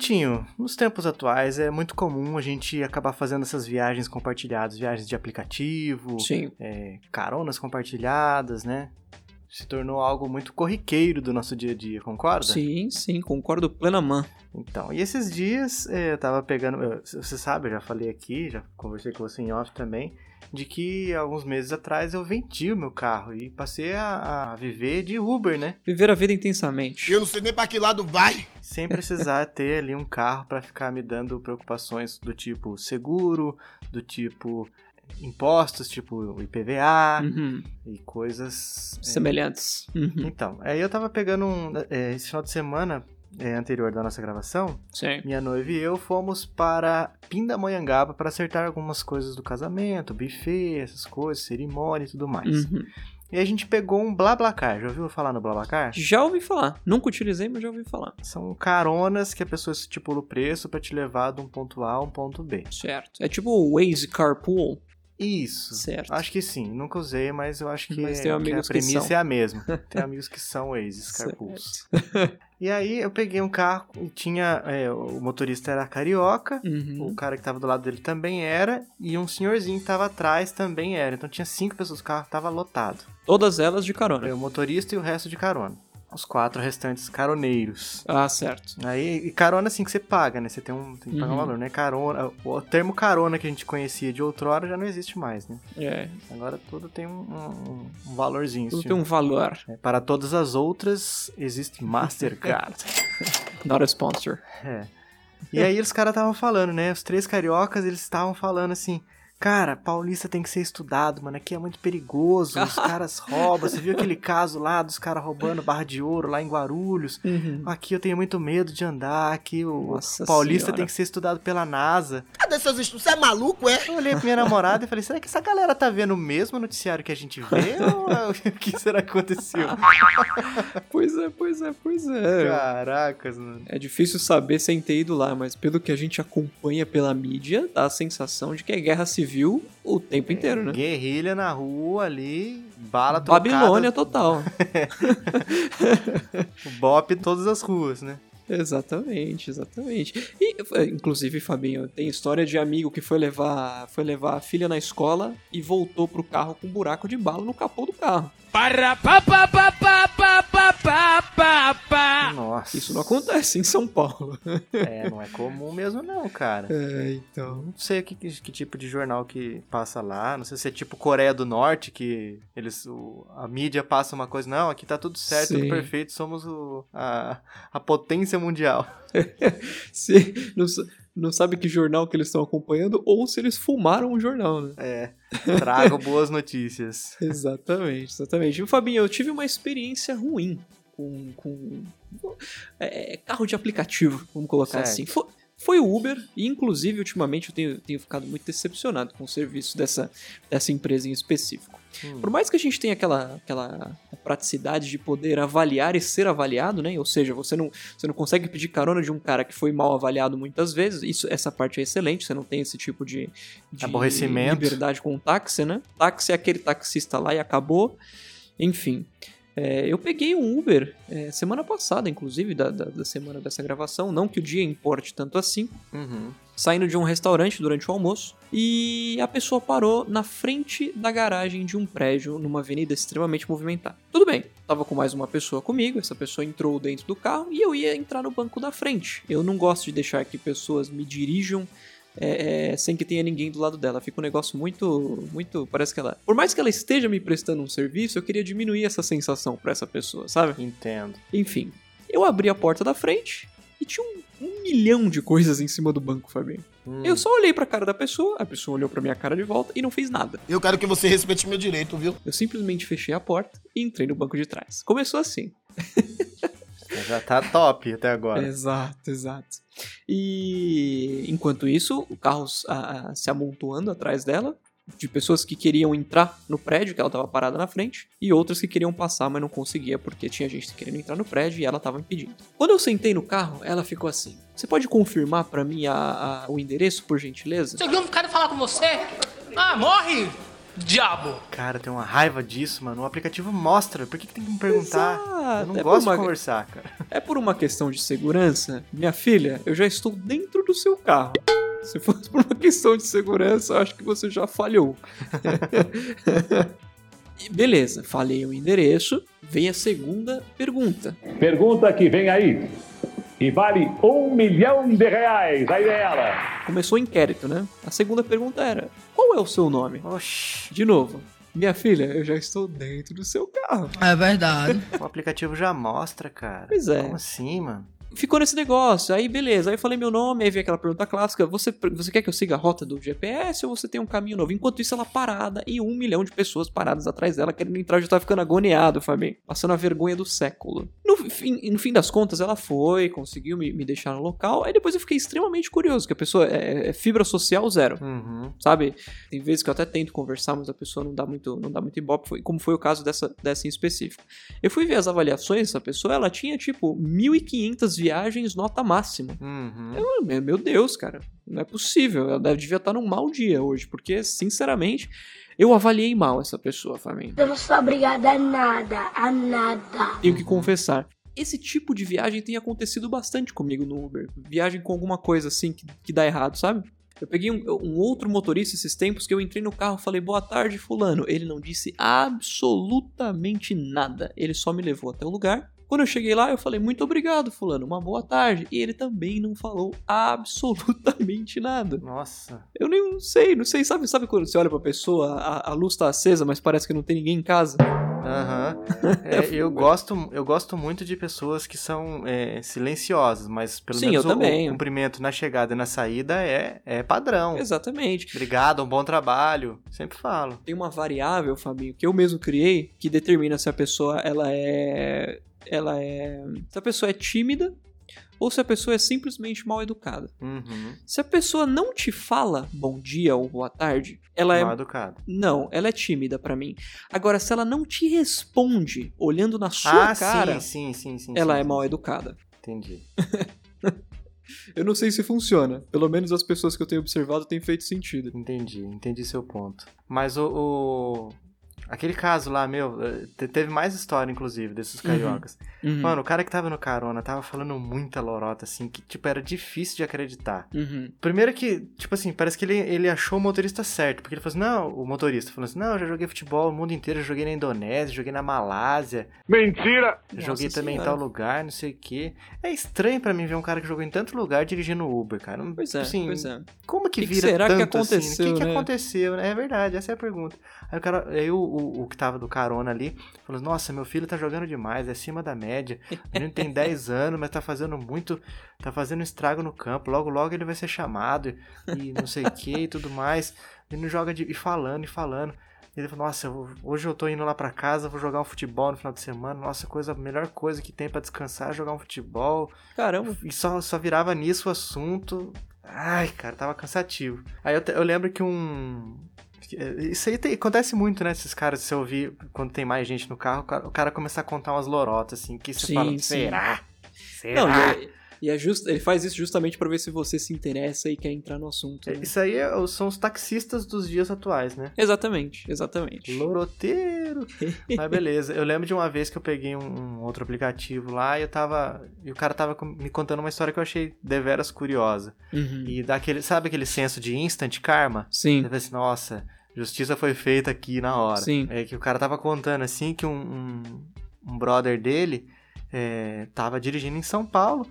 Vitinho, nos tempos atuais é muito comum a gente acabar fazendo essas viagens compartilhadas, viagens de aplicativo, Sim. é, caronas compartilhadas, né? Se tornou algo muito corriqueiro do nosso dia a dia, concorda? Sim, sim, concordo plenamente. Então, e esses dias eh, eu tava pegando. eu- Você sabe, eu já falei aqui, já conversei com você em off também, de que alguns meses atrás eu vendi o meu carro e passei a, a viver de Uber, né? Viver a vida intensamente. Eu não sei nem pra que lado vai. Sem precisar ter ali um carro pra ficar me dando preocupações do tipo seguro, do tipo impostos, tipo IPVA Uhum. e coisas. eh, Semelhantes. Uhum. Então, aí eu tava pegando um. eh, esse final de semana eh, anterior da nossa gravação, Sim. minha noiva e eu fomos para Pindamonhangaba para acertar algumas coisas do casamento, buffet, essas coisas, cerimônia e tudo mais. Uhum. E a gente pegou um BlaBlaCar. Já ouviu falar no BlaBlaCar? Já ouvi falar. Nunca utilizei, mas já ouvi falar. São caronas que a pessoa estipula o preço para te levar de um ponto A a um ponto B. Certo. É tipo o Waze Carpool. Isso. Certo. Acho que sim. Nunca usei, mas eu acho que, Mas é- tem que a que premissa são. é a mesma. Tem amigos que são ex carpools. E aí eu peguei um carro e tinha... é, o motorista era carioca. Uhum. O cara que tava do lado dele também era, e um senhorzinho que tava atrás também era. Então tinha cinco pessoas, o carro tava lotado. Todas elas de carona. O motorista e o resto de carona. Os quatro restantes caroneiros. Ah, certo. Aí, e carona assim que você paga, né? Você tem, um, tem que pagar um Uhum. valor, né? Carona. O termo carona que a gente conhecia de outrora já não existe mais, né? É. Agora tudo tem um, um- um valorzinho. Tudo assim. tem um valor. É, Para todas as outras, existe Mastercard. Not a sponsor. É. E aí os caras estavam falando, né? Os três cariocas, eles estavam falando assim. Cara, paulista tem que ser estudado, mano. Aqui é muito perigoso. Os caras roubam. Você viu aquele caso lá dos caras roubando barra de ouro lá em Guarulhos? Uhum. Aqui eu tenho muito medo de andar. Aqui o Nossa paulista Senhora. tem que ser estudado pela NASA. Cadê seus estudos? Você é maluco, é? Eu olhei pra minha namorada e falei: será que essa galera tá vendo o mesmo noticiário que a gente vê? ou é- o que será que aconteceu? Pois é, pois é, pois é. Caracas, mano. É difícil saber sem ter ido lá, mas pelo que a gente acompanha pela mídia, dá a sensação de que é guerra civil o tempo inteiro, né? Guerrilha na rua ali, bala trocada. Babilônia total. O bop em todas as ruas, né? Exatamente, exatamente. E, eh, inclusive, Fabinho, tem história de amigo que foi levar, foi levar a filha na escola e voltou pro carro com um buraco de bala no capô do carro. Nossa. Isso não acontece em São Paulo. É, não é comum mesmo não, cara. É, então. Não sei que, que, que tipo de jornal que passa lá. Não sei se é tipo Coreia do Norte, que eles o- a mídia passa uma coisa. Não, aqui tá tudo certo, tudo Sim. perfeito. Somos o, a, a potência mundial. Se, não, não sabe que jornal que eles estão acompanhando ou se eles fumaram o jornal, né? É. Trago boas notícias. Exatamente, exatamente. E, Fabinho, eu tive uma experiência ruim com, com é, carro de aplicativo, vamos colocar Certo. assim. Foi, foi o Uber, e inclusive ultimamente eu tenho, tenho ficado muito decepcionado com o serviço dessa, dessa empresa em específico. Hum. Por mais que a gente tenha aquela, aquela praticidade de poder avaliar e ser avaliado, né? Ou seja, você não, você não consegue pedir carona de um cara que foi mal avaliado muitas vezes. Isso, essa parte é excelente, você não tem esse tipo de, de Aborrecimento. liberdade com o táxi, né? Táxi é aquele taxista lá e acabou. Enfim. É, eu peguei um Uber é, semana passada, inclusive, da, da, da semana dessa gravação. Não que o dia importe tanto assim Uhum. Saindo de um restaurante durante o almoço e a pessoa parou na frente da garagem de um prédio numa avenida extremamente movimentada. Tudo bem, tava com mais uma pessoa comigo, essa pessoa entrou dentro do carro e eu ia entrar no banco da frente. Eu não gosto de deixar que pessoas me dirijam é, é, sem que tenha ninguém do lado dela. Fica um negócio muito, muito. Parece que ela. Por mais que ela esteja me prestando um serviço, eu queria diminuir essa sensação pra essa pessoa, sabe? Entendo. Enfim, eu abri a porta da frente e tinha um, um milhão de coisas em cima do banco, Fabinho. Hum. Eu só olhei pra cara da pessoa, a pessoa olhou pra minha cara de volta e não fez nada. Eu quero que você respeite meu direito, viu? Eu simplesmente fechei a porta e entrei no banco de trás. Começou assim. Já tá top até agora. Exato, exato. E enquanto isso, o carro ah, ah, se amontoando atrás dela, de pessoas que queriam entrar no prédio, que ela tava parada na frente, e outras que queriam passar, mas não conseguia porque tinha gente querendo entrar no prédio e ela tava impedindo. Quando eu sentei no carro, ela ficou assim: Você pode confirmar pra mim a- a- o endereço, por gentileza? Cheguei um cara falar com você. Ah, morre! Diabo! Cara, tem uma raiva disso, mano. O aplicativo mostra. Por que, que tem que me perguntar? Exato, Eu não é gosto uma- de conversar, cara. É por uma questão de segurança? Minha filha, eu já estou dentro do seu carro. Se fosse por uma questão de segurança, eu acho que você já falhou. Beleza, falei o endereço. Vem a segunda pergunta. Pergunta que vem aí. E vale um milhão de reais. Aí é ela. Começou o inquérito, né? A segunda pergunta era: Qual é o seu nome? Oxi, De novo, minha filha, eu já estou dentro do seu carro. É verdade. o aplicativo já mostra, cara. Pois é. Como assim, mano? Ficou nesse negócio, aí beleza, aí eu falei meu nome, aí veio aquela pergunta clássica: você, você quer que eu siga a rota do GPS ou você tem um caminho novo? Enquanto isso, ela parada e um milhão de pessoas paradas atrás dela querendo entrar, já tava ficando agoniado, Fabinho, passando a vergonha do século. No fim, no fim das contas, ela foi, conseguiu me, me deixar no local, aí depois eu fiquei extremamente curioso, que a pessoa é, é fibra social zero Uhum. sabe? Tem vezes que eu até tento conversar, mas a pessoa não dá muito, não dá muito ibope, foi, como foi o caso dessa, dessa em específico. Eu fui ver as avaliações dessa pessoa, ela tinha tipo 1.500 viagens nota máxima. Uhum. Eu, meu, Deus, cara, não é possível. Ela deve, devia estar num mau dia hoje, porque, sinceramente, eu avaliei mal essa pessoa, família. Eu não sou obrigada a nada, a nada. Tenho que confessar. Esse tipo de viagem tem acontecido bastante comigo no Uber. Viagem com alguma coisa assim que, que dá errado, sabe? Eu peguei um, um outro motorista esses tempos que eu entrei no carro falei boa tarde, Fulano. Ele não disse absolutamente nada. Ele só me levou até o lugar. Quando eu cheguei lá, eu falei muito obrigado, Fulano, uma boa tarde. E ele também não falou absolutamente nada. Nossa. Eu nem sei, não sei. Sabe, sabe quando você olha pra pessoa, a, a luz tá acesa, mas parece que não tem ninguém em casa? Aham. É, eu, gosto, eu gosto muito de pessoas que são é, silenciosas, mas pelo Sim, menos o, o cumprimento na chegada e na saída é, é padrão. Exatamente. Obrigado, um bom trabalho. Sempre falo. tem uma variável, Fabinho, que eu mesmo criei, que determina se a pessoa ela é ela é se a pessoa é tímida ou se a pessoa é simplesmente mal educada. Uhum. Se a pessoa não te fala bom dia ou boa tarde, ela Mal é educado. não, ela é tímida pra mim. Agora, se ela não te responde olhando na sua ah, cara, sim, sim, sim, ela é mal educada. Entendi. Eu não sei se funciona. Pelo menos as pessoas que eu tenho observado têm feito sentido. Entendi, entendi seu ponto. Mas o. o- Aquele caso lá, meu, eh, te- teve mais história, inclusive, desses cariocas. Uhum. Mano, o cara que tava no carona tava falando muita lorota, assim, que, tipo, era difícil de acreditar. Uhum. Primeiro que, tipo assim, parece que ele, ele achou o motorista certo. Porque ele falou assim, não, o motorista falou assim, não, eu já joguei futebol no mundo inteiro, eu joguei na Indonésia, joguei na Malásia, Mentira! joguei Nossa também em Senhora. tal lugar, não sei o quê. É estranho pra mim ver um cara que jogou em tanto lugar dirigindo Uber, cara. Não- Pois é, assim, pois é. Como que Que que vira será que tanto assim? aconteceu, O que, que né? aconteceu? É verdade, essa é a pergunta. Aí o cara, aí o, o, o que tava do carona ali, falou: Nossa, meu filho tá jogando demais, é acima da média. O menino tem 10 anos, mas tá fazendo muito. Tá fazendo estrago no campo. Logo, logo ele vai ser chamado e não sei o que e tudo mais. Ele não joga de. E falando, e falando. Ele falou, nossa, hoje eu tô indo lá pra casa, vou jogar um futebol no final de semana. Nossa, coisa, a melhor coisa que tem pra descansar é jogar um futebol. Caramba. E só, só virava nisso o assunto. Ai, cara, tava cansativo. Aí eu, eu lembro que um. Que- Isso aí tem- acontece muito, né? Esses caras, se você ouvir quando tem mais gente no carro, o cara, o cara começa a contar umas lorotas, assim, que você Sim, fala, sim. será? Será? Não, e, é, e é just, ele faz isso justamente pra ver se você se interessa e quer entrar no assunto. né? Isso aí é- são os taxistas dos dias atuais, né? Exatamente, exatamente. Loroteiro. Mas beleza. Eu lembro de uma vez que eu peguei um, um outro aplicativo lá e eu tava. E o cara tava com- me contando uma história que eu achei deveras curiosa. Uhum. E dá aquele. Sabe aquele senso de instant karma? Sim. Você assim, nossa, justiça foi feita aqui na hora. Sim. É que o cara tava contando assim que um, um, um brother dele é, tava dirigindo em São Paulo.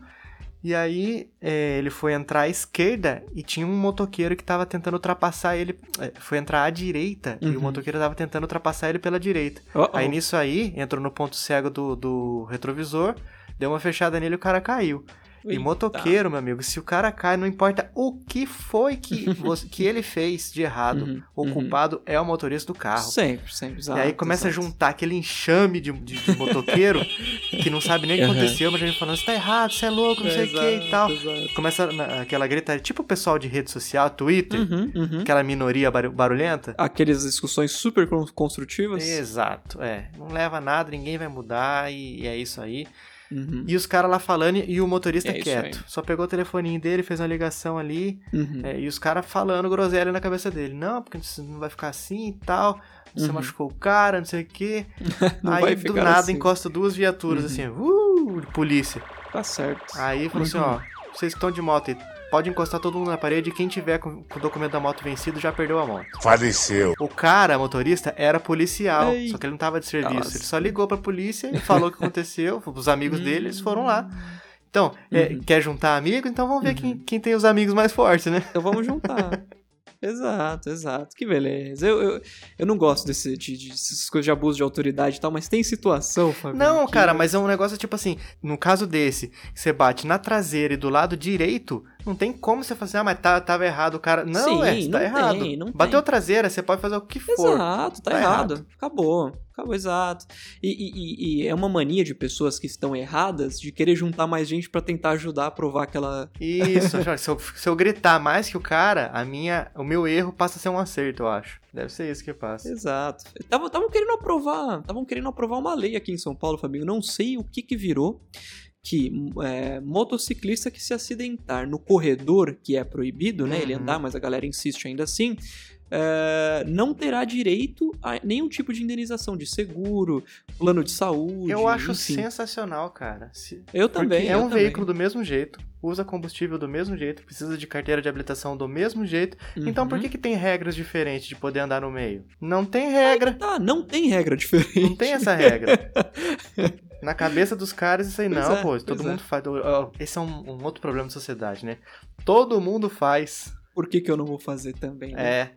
E aí é, ele foi entrar à esquerda e tinha um motoqueiro que tava tentando ultrapassar ele. é, foi entrar à direita e Uhum. o motoqueiro tava tentando ultrapassar ele pela direita. Oh, oh. Aí nisso aí, entrou no ponto cego do, do retrovisor, deu uma fechada nele e o cara caiu. E motoqueiro, meu amigo, se o cara cai, não importa o que foi que, você- que ele fez de errado, Uhum, o uhum. culpado é o motorista do carro. Sempre, sempre. E aí começa a juntar aquele enxame de, de, de motoqueiro que não sabe nem o que aconteceu, mas já vem falando, você tá errado, você é louco, não sei o que e tal. Exato. Começa aquela gritaria, tipo o pessoal de rede social, Twitter, Uhum, uhum. aquela minoria baru- barulhenta. Aquelas discussões super con- construtivas. Exato, é. Não leva a nada, ninguém vai mudar e, e é isso aí. Uhum. E os caras lá falando e o motorista É quieto. Só pegou o telefoninho dele, fez uma ligação ali. Uhum. é, e os caras falando groselha na cabeça dele. Não, porque não vai ficar assim e tal. Você Uhum. machucou o cara, não sei o quê. Não Aí do nada assim. encosta duas viaturas Uhum. assim, uh, de polícia. Tá certo. Aí falou assim, ó, vocês que estão de moto aí, pode encostar todo mundo na parede e quem tiver com, com o documento da moto vencido já perdeu a moto. Faleceu. O cara, motorista, era policial, Ei. só que ele não tava de serviço. Nossa. Ele só ligou pra polícia e falou o que aconteceu, os amigos dele, eles foram lá. Então, é, Uhum. quer juntar amigos? Então vamos ver quem, quem tem os amigos mais fortes, né? Então vamos juntar. exato, exato. Que beleza. Eu, eu, eu não gosto desse, de, de- dessas coisas de abuso de autoridade e tal, mas tem situação, Fabinho. Não, que- cara, mas é um negócio tipo assim, no caso desse, você bate na traseira e do lado direito, não tem como você falar assim, ah, mas tá, tava errado o cara. Não, Sim, é, não tá errado. tem, não Bateu tem. traseira, você pode fazer o que for. Exato, tá, Tá errado. Acabou. Acabou, exato. E, e- e- é uma mania de pessoas que estão erradas de querer juntar mais gente pra tentar ajudar a provar aquela. Isso, se eu, se eu gritar mais que o cara, a minha, o meu erro passa a ser um acerto, eu acho. Deve ser isso que passa. Exato. Estavam querendo aprovar. Estavam querendo aprovar uma lei aqui em São Paulo, Fabinho. Não sei o que que virou. Que é, motociclista que se acidentar no corredor, que é proibido, né? Ele Uhum. andar, mas a galera insiste ainda assim. É, não terá direito a nenhum tipo de indenização de seguro, plano de saúde. Eu acho enfim. sensacional, cara. Se- Eu Porque também. é eu um também. veículo do mesmo jeito, usa combustível do mesmo jeito, precisa de carteira de habilitação do mesmo jeito. Então por Uhum. que, que tem regras diferentes de poder andar no meio? Não tem regra. Tá, não tem regra diferente. Não tem essa regra. Na cabeça dos caras, isso aí Pois não, é, pô. Todo é. mundo faz. Esse é um, um outro problema da sociedade, né? Todo mundo faz. Por que, que eu não vou fazer também? né? É.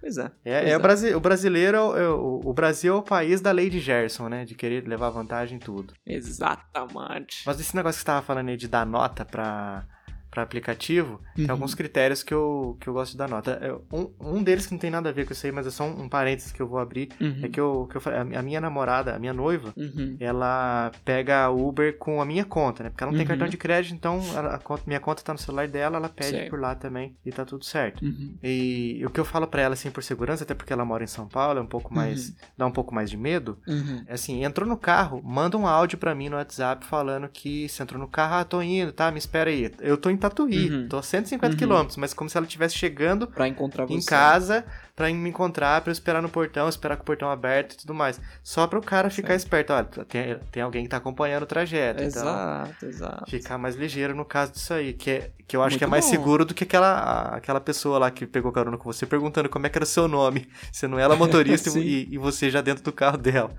Pois é. É, pois é o, Brasi o brasileiro, é o, o Brasil é o país da lei de Gerson, né? De querer levar vantagem em tudo. Exatamente. Mas esse negócio que você tava falando aí de dar nota pra, pra aplicativo, tem Uhum. alguns critérios que eu, que eu gosto de dar nota. Eu- um, um deles que não tem nada a ver com isso aí, mas é só um, um parênteses que eu vou abrir, Uhum. é que eu, que eu a mi- a minha namorada, a minha noiva, Uhum. ela pega a Uber com a minha conta, né? Porque ela não tem Uhum. cartão de crédito, então a conta- minha conta tá no celular dela, ela pede por lá também e tá tudo certo. Uhum. E o que eu falo pra ela, assim, por segurança, até porque ela mora em São Paulo, é um pouco mais. dá um pouco mais de medo. Uhum. É assim, entrou no carro, manda um áudio pra mim no WhatsApp falando que você entrou no carro, ah, tô indo, tá? Me espera aí. Eu tô em Tatuí, Uhum. tô a 150 Uhum. quilômetros, mas como se ela estivesse chegando Pra encontrar você. em casa pra me encontrar, pra eu esperar no portão, esperar com o portão aberto e tudo mais. Só para o cara ficar esperto, olha, tem, tem alguém que tá acompanhando o trajeto, então Exato, exato. ficar mais ligeiro no caso disso aí, que, é, que eu acho Muito que é mais bom. seguro do que aquela, aquela pessoa lá que pegou carona com você perguntando como é que era o seu nome, sendo ela motorista Sim. e, e você já dentro do carro dela.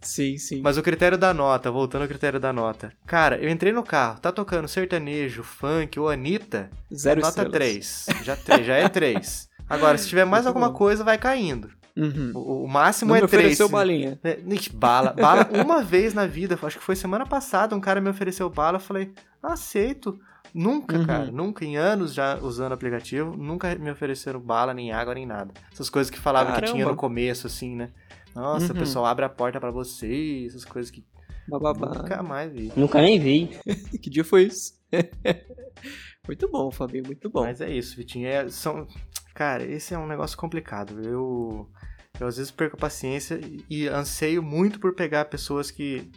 Sim, sim. Mas o critério da nota, voltando ao critério da nota. Cara, eu entrei no carro, tá tocando sertanejo, funk ou Anitta, Zero nota estrelas. 3. Já, já é 3. Agora, se tiver mais Muito alguma bom. coisa, vai caindo. Uhum. O, o máximo Não é me 3. ofereceu balinha. Bala. Bala uma vez na vida, acho que foi semana passada, um cara me ofereceu bala, eu falei, aceito. Nunca, Uhum. cara, nunca, em anos já usando o aplicativo, nunca me ofereceram bala, nem água, nem nada. Essas coisas que falavam que tinha Caramba. no começo, assim, né? Nossa, Uhum. o pessoal abre a porta pra você, essas coisas que Bababá. nunca mais vi. Nunca nem vi. Que dia foi isso? muito bom, Fabinho, muito bom. Mas é isso, Vitinho. É, são... Cara, esse é um negócio complicado. Eu, eu às vezes perco a paciência e anseio muito por pegar pessoas que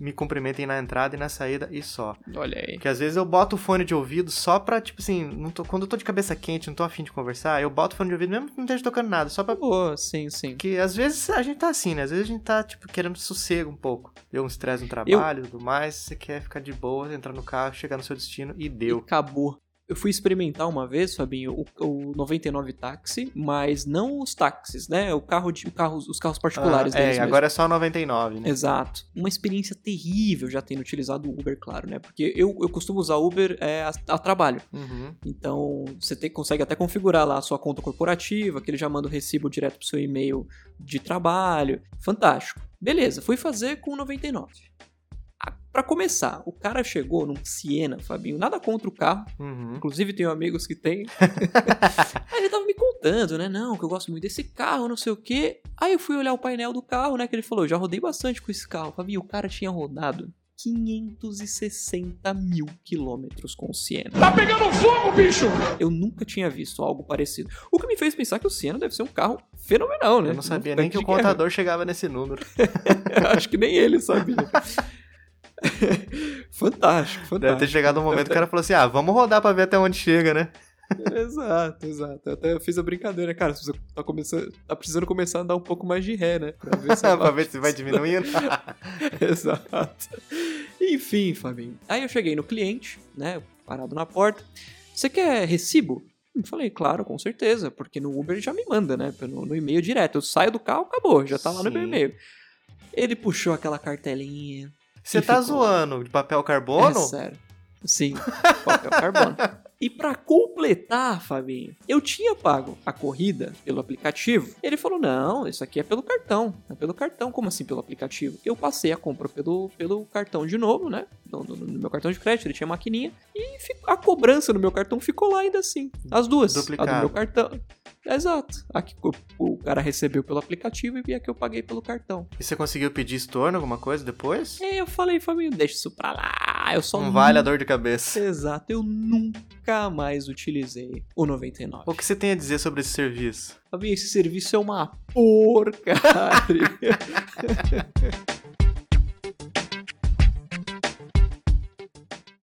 me cumprimentem na entrada e na saída e só. Olha aí. Porque às vezes eu boto o fone de ouvido só pra, tipo assim, não tô, quando eu tô de cabeça quente, não tô afim de conversar, eu boto o fone de ouvido mesmo que não esteja tocando nada, só pra. Boa, sim, sim. Porque às vezes a gente tá assim, né? Às vezes a gente tá, tipo, querendo sossego um pouco. Deu um estresse no trabalho e tudo mais, você quer ficar de boa, entrar no carro, chegar no seu destino e E deu. acabou. Eu fui experimentar uma vez, Fabinho, o, o 99 táxi, mas não os táxis, né? O carro de, o carro, os carros particulares Ah, é, mesmo. agora é só 99, né? Exato. Uma experiência terrível já tendo utilizado o Uber, claro, né? Porque eu, eu costumo usar Uber é, a, a trabalho. Uhum. Então, você tem- consegue até configurar lá a sua conta corporativa, que ele já manda o recibo direto pro seu e-mail de trabalho. Fantástico. Beleza, fui fazer com 99. Pra começar, o cara chegou num Siena, Fabinho, nada contra o carro, Uhum. inclusive tenho amigos que têm. Aí ele tava me contando, né? Não, que eu gosto muito desse carro, não sei o quê. Aí eu fui olhar o painel do carro, né? Que ele falou, "Eu já rodei bastante com esse carro. Fabinho, o cara tinha rodado 560 mil quilômetros com o Siena. Tá pegando fogo, bicho! Eu nunca tinha visto algo parecido. O que me fez pensar que o Siena deve ser um carro fenomenal, né? Eu não sabia Um nem que o de guerra. contador chegava nesse número. Eu Acho que nem ele sabia. fantástico, fantástico. Deve ter chegado um momento que o cara falou assim: ah, vamos rodar pra ver até onde chega, né? exato, exato. Eu até fiz a brincadeira, cara. Você tá, começando, tá precisando começar a dar um pouco mais de ré, né? Pra ver se, pra ver se vai diminuindo. exato. Enfim, Fabinho. Aí eu cheguei no cliente, né? Parado na porta. Você quer recibo? Eu falei, claro, com certeza, porque no Uber ele já me manda, né? No, no e-mail direto. Eu saio do carro, acabou, já tá lá no meu Sim. e-mail. Ele puxou aquela cartelinha. Você tá ficou. zoando de papel carbono? É sério. Sim, papel carbono. E pra completar, Fabinho, eu tinha pago a corrida pelo aplicativo. Ele falou: não, isso aqui é pelo cartão. É pelo cartão. Como assim pelo aplicativo? Eu passei a compra pelo, pelo cartão de novo, né? No, no- no meu cartão de crédito, ele tinha maquininha. E a cobrança no meu cartão ficou lá ainda assim. As duas. A Duplicado. do meu cartão. Exato. A que o, cara recebeu pelo aplicativo e a que eu paguei pelo cartão. E você conseguiu pedir estorno, alguma coisa depois? E aí eu falei, Fabinho, deixa isso pra lá. Eu só Não vale a nunca- dor de cabeça. Exato, eu nunca mais utilizei o 99. O que você tem a dizer sobre esse serviço? Fabinho, esse serviço é uma porcaria.